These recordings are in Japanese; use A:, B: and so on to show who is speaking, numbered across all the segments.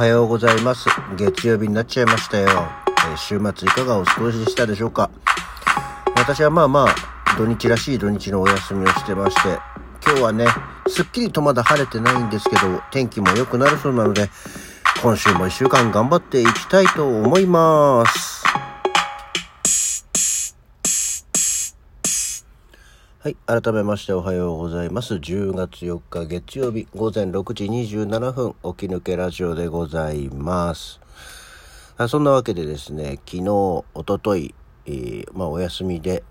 A: はようございます。月曜日になっちゃいましたよ。えー週末いかがお過ごしでしたでしょうか？私はまあまあ、土日らしい土日のお休みをしてまして、今日はね、すっきりとまだ晴れてないんですけど、天気も良くなるそうなので、今週も一週間頑張っていきたいと思います。はい。改めましておはようございます。10月4日月曜日午前6時27分、起き抜けラジオでございます。あそんなわけでですね、昨日、おととい、えーまあお休みで、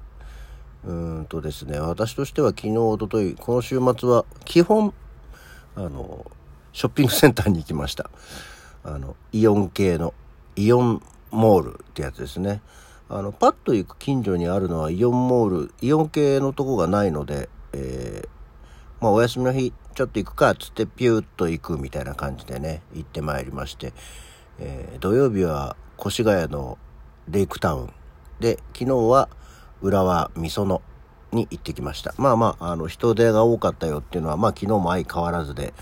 A: うんとですね、私としては昨日、おととい、この週末は基本、あの、ショッピングセンターに行きました。あの、イオン系の、イオンモールってやつですね。あの、パッと行く近所にあるのはイオンモール、イオン系のとこがないので、えーまあお休みの日、ちょっと行くか、つってピューッと行くみたいな感じでね、行ってまいりまして、えー土曜日は越谷のレイクタウンで、昨日は浦和美園に行ってきました。まあまあ、あの、人手が多かったよっていうのは、まあ昨日も相変わらずで、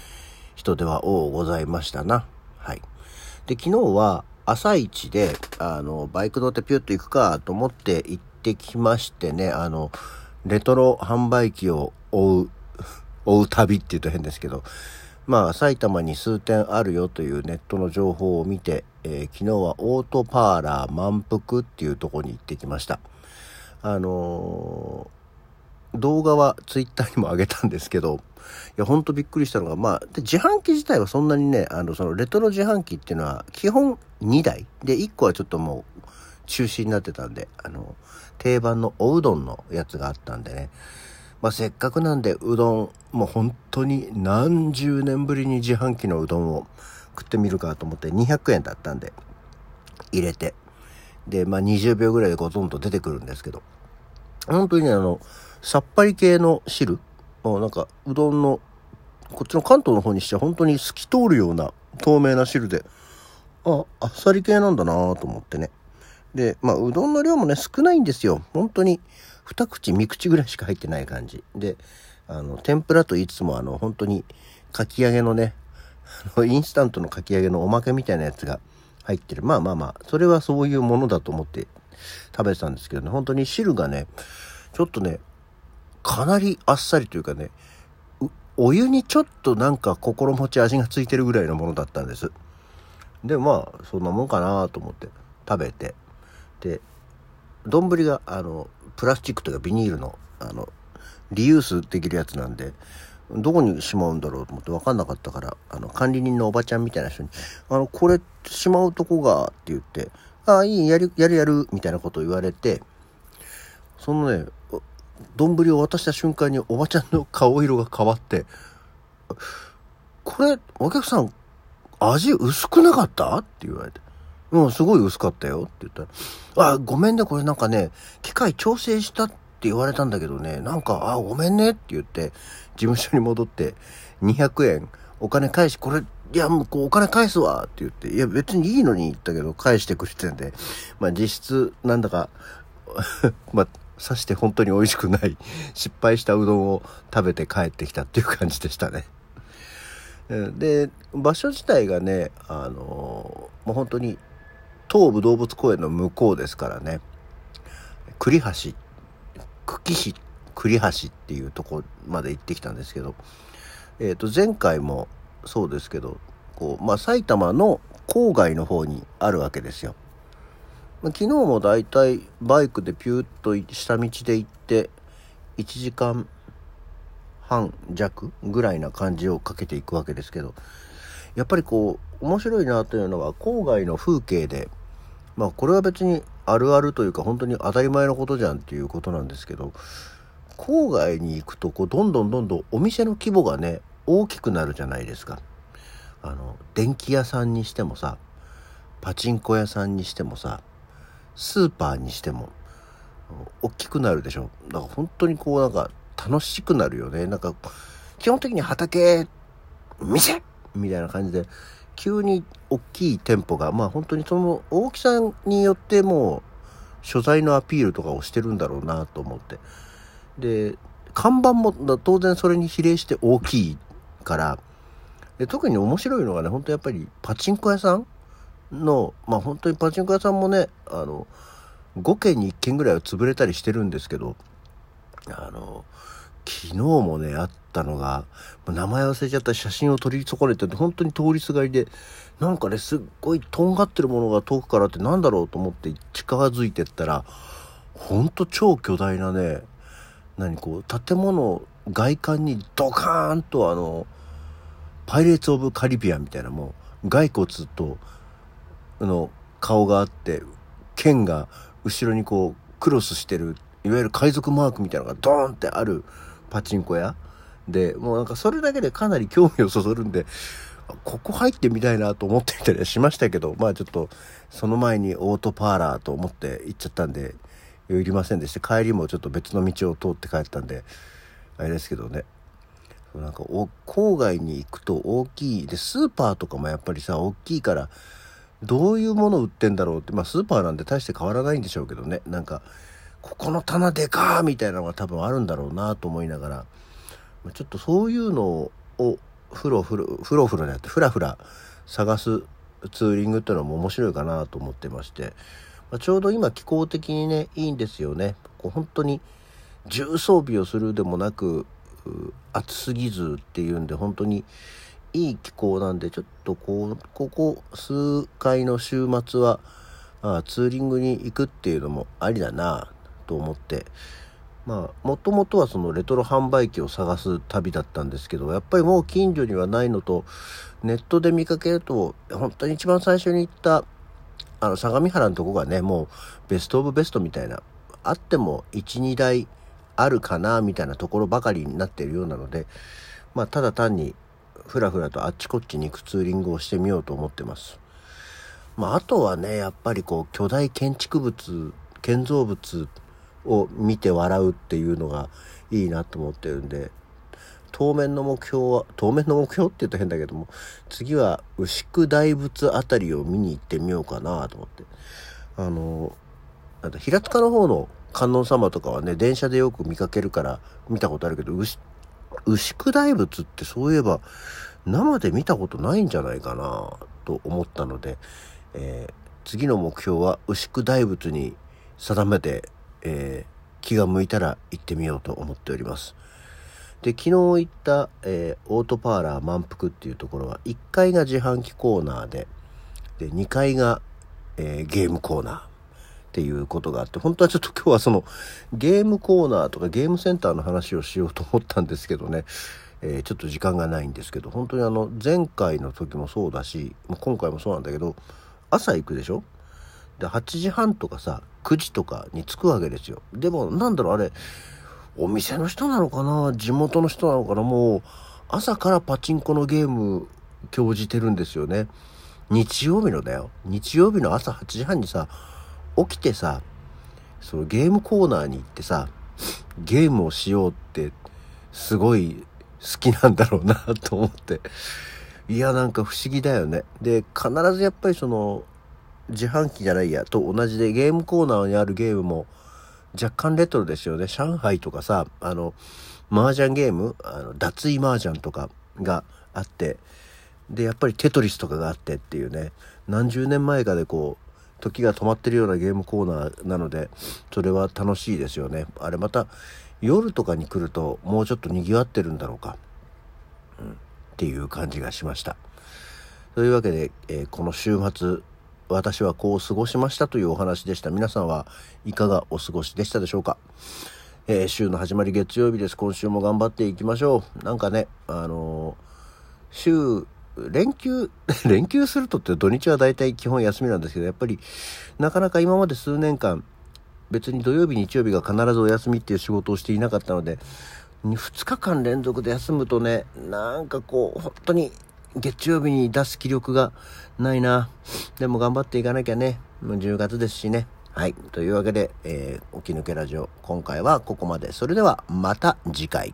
A: 人手は多ございましたな。はい。で、昨日は朝一で、あの、バイク乗ってピュッと行くかと思って行ってきましてね、あの、レトロ販売機を追う、追う旅って言うと変ですけど、まあ、埼玉に数点あるよというネットの情報を見て、えー昨日はオートパーラー満腹っていうとこに行ってきました。あの動画はツイッターにも上げたんですけど、いや、ほんとびっくりしたのが、まあ、で自販機自体はそんなにね、あの、そのレトロ自販機っていうのは、基本2台。で、1個はちょっともう、中止になってたんで、あの、定番のおうどんのやつがあったんでね。まあ、せっかくなんで、うどん、もう本当に何十年ぶりに自販機のうどんを食ってみるかと思って200円だったんで、入れて。で、まあ、20秒ぐらいでゴトンと出てくるんですけど、本当にね、あの、さっぱり系の汁もうなんか、うどんの、こっちの関東の方にしては本当に透き通るような透明な汁で、あ、あっさり系なんだなと思ってね。で、まあ、うどんの量もね、少ないんですよ。本当に、二口、三口ぐらいしか入ってない感じ。で、あの、天ぷらといつも、あの、本当に、かき揚げのね、インスタントのかき揚げのおまけみたいなやつが入ってる。まあまあまあ、それはそういうものだと思って食べてたんですけどね、本当に汁がね、ちょっとね、かなりあっさりというかね、お湯にちょっとなんか心持ち味がついてるぐらいのものだったんです。で、まあ、そんなもんかなと思って食べて。で、丼が、あの、プラスチックというかビニールの、あの、リユースできるやつなんで、どこにしまうんだろうと思って分かんなかったから、あの、管理人のおばちゃんみたいな人に、あの、これしまうとこが、って言って、ああ、いい、やる、やるやる、みたいなことを言われて、そのね、丼を渡した瞬間におばちゃんの顔色が変わって、これ、お客さん、味薄くなかった？って言われて。うん、すごい薄かったよ。って言ったら、あ、ごめんね、これなんかね、機械調整したって言われたんだけどね、なんか、あ、ごめんね。って言って、事務所に戻って、200円、お金返し、これ、いや、もうこうお金返すわ。って言って、いや、別にいいのに言ったけど、返してくれてんで、まあ実質、なんだか、まあ、さして本当に美味しくない、失敗したうどんを食べて帰ってきたっていう感じでしたね。で、場所自体がね、あのもう本当に東武動物公園の向こうですからね、栗橋、久喜市栗橋っていうとこまで行ってきたんですけど、えっ、と、前回もそうですけど、こう、まあ、埼玉の郊外の方にあるわけですよ。昨日もだいたいバイクでピューッと下道で行って、1時間半弱ぐらいな感じをかけていくわけですけど、やっぱりこう、面白いなというのは、郊外の風景で、まあこれは別にあるあるというか本当に当たり前のことじゃんっていうことなんですけど、郊外に行くとこうどんどんどんどんお店の規模がね、大きくなるじゃないですか。あの、電気屋さんにしてもさ、パチンコ屋さんにしてもさ、スーパーにしても、大きくなるでしょ。だから本当にこうなんか楽しくなるよね。なんか、基本的に畑、店みたいな感じで、急に大きい店舗が、まあ本当にその大きさによってもう、所在のアピールとかをしてるんだろうなと思って。で、看板も当然それに比例して大きいから、で特に面白いのがね、本当やっぱりパチンコ屋さんの、まあ本当にパチンコ屋さんもね、あの、5軒に1軒ぐらいは潰れたりしてるんですけど、あの、昨日もね、あったのが、名前忘れちゃった写真を撮り損ねてて、本当に通りすがりで、なんかね、すっごいとんがってるものが遠くからってなんだろうと思って近づいてったら、ほんと超巨大なね、何こう、建物外観にドカーンとあの、パイレーツ・オブ・カリビアンみたいなもう、骸骨と、あの、顔があって、剣が後ろにこう、クロスしてる、いわゆる海賊マークみたいなのがドーンってあるパチンコ屋で、もうなんかそれだけでかなり興味をそそるんで、ここ入ってみたいなと思ってみたりはしましたけど、まあちょっと、その前にオートパーラーと思って行っちゃったんで、いりませんでした。帰りもちょっと別の道を通って帰ったんで、あれですけどね。なんか、郊外に行くと大きい。で、スーパーとかもやっぱりさ、大きいから、どういうもの売ってんだろうって、まあスーパーなんて大して変わらないんでしょうけどね。なんか、ここの棚でかーみたいなのが多分あるんだろうなと思いながら、ちょっとそういうのをふろふろ、ふろふろでやって、ふらふら探すツーリングっていうのも面白いかなと思ってまして、まあ、ちょうど今気候的にね、いいんですよね。こう本当に重装備をするでもなく、暑すぎずっていうんで、本当にいい気候なんで、ちょっとこう、ここ数回の週末は、あツーリングに行くっていうのもありだなと思って、まあ、もともとはそのレトロ販売機を探す旅だったんですけど、やっぱりもう近所にはないのと、ネットで見かけると、本当に一番最初に行った、あの、相模原のとこがね、もうベストオブベストみたいな、あっても1、2台あるかな、みたいなところばかりになっているようなので、まあ、ただ単に、ふらふらとあっちこっちに行くツーリングをしてみようと思ってます。まあ、あとはね、やっぱりこう、巨大建築物、建造物、を見て笑うっていうのがいいなと思ってるんで当面の目標は当面の目標って言うと変だけども次は牛久大仏あたりを見に行ってみようかなと思ってあの平塚の方の観音様とかはね電車でよく見かけるから見たことあるけど牛牛久大仏ってそういえば生で見たことないんじゃないかなと思ったので、えー、次の目標は牛久大仏に定めてえー、気が向いたら行ってみようと思っております。で、昨日行った、えー、オートパーラー満腹っていうところは、1階が自販機コーナーで、で、2階が、えー、ゲームコーナーっていうことがあって、本当はちょっと今日はそのゲームコーナーとかゲームセンターの話をしようと思ったんですけどね、えー、ちょっと時間がないんですけど、本当にあの、前回の時もそうだし、今回もそうなんだけど、朝行くでしょ？で、8時半とかさ、9時とかに着くわけですよ。でも、なんだろう、あれ、お店の人なのかな？地元の人なのかな？もう、朝からパチンコのゲーム、興じてるんですよね。日曜日のだよ。日曜日の朝8時半にさ、起きてさ、そのゲームコーナーに行ってさ、ゲームをしようって、すごい好きなんだろうなと思って。いや、なんか不思議だよね。で、必ずやっぱりその、自販機じゃないや、と同じでゲームコーナーにあるゲームも若干レトロですよね。上海とかさ、あの、麻雀ゲーム、あの、脱衣麻雀とかがあって、で、やっぱりテトリスとかがあってっていうね、何十年前かでこう、時が止まってるようなゲームコーナーなので、それは楽しいですよね。あれまた、夜とかに来るともうちょっと賑わってるんだろうか。うん、っていう感じがしました。というわけで、えー、この週末、私はこう過ごしましたというお話でした。皆さんはいかがお過ごしでしたでしょうかえー、週の始まり月曜日です。今週も頑張っていきましょう。なんかね、あのー、週、連休、連休するとって土日は大体基本休みなんですけど、やっぱりなかなか今まで数年間、別に土曜日、日曜日が必ずお休みっていう仕事をしていなかったので、2日間連続で休むとね、なんかこう、本当に月曜日に出す気力がないな。でも頑張っていかなきゃね。もう10月ですしね。はい。というわけで、えー、起き抜けラジオ、今回はここまで。それではまた次回。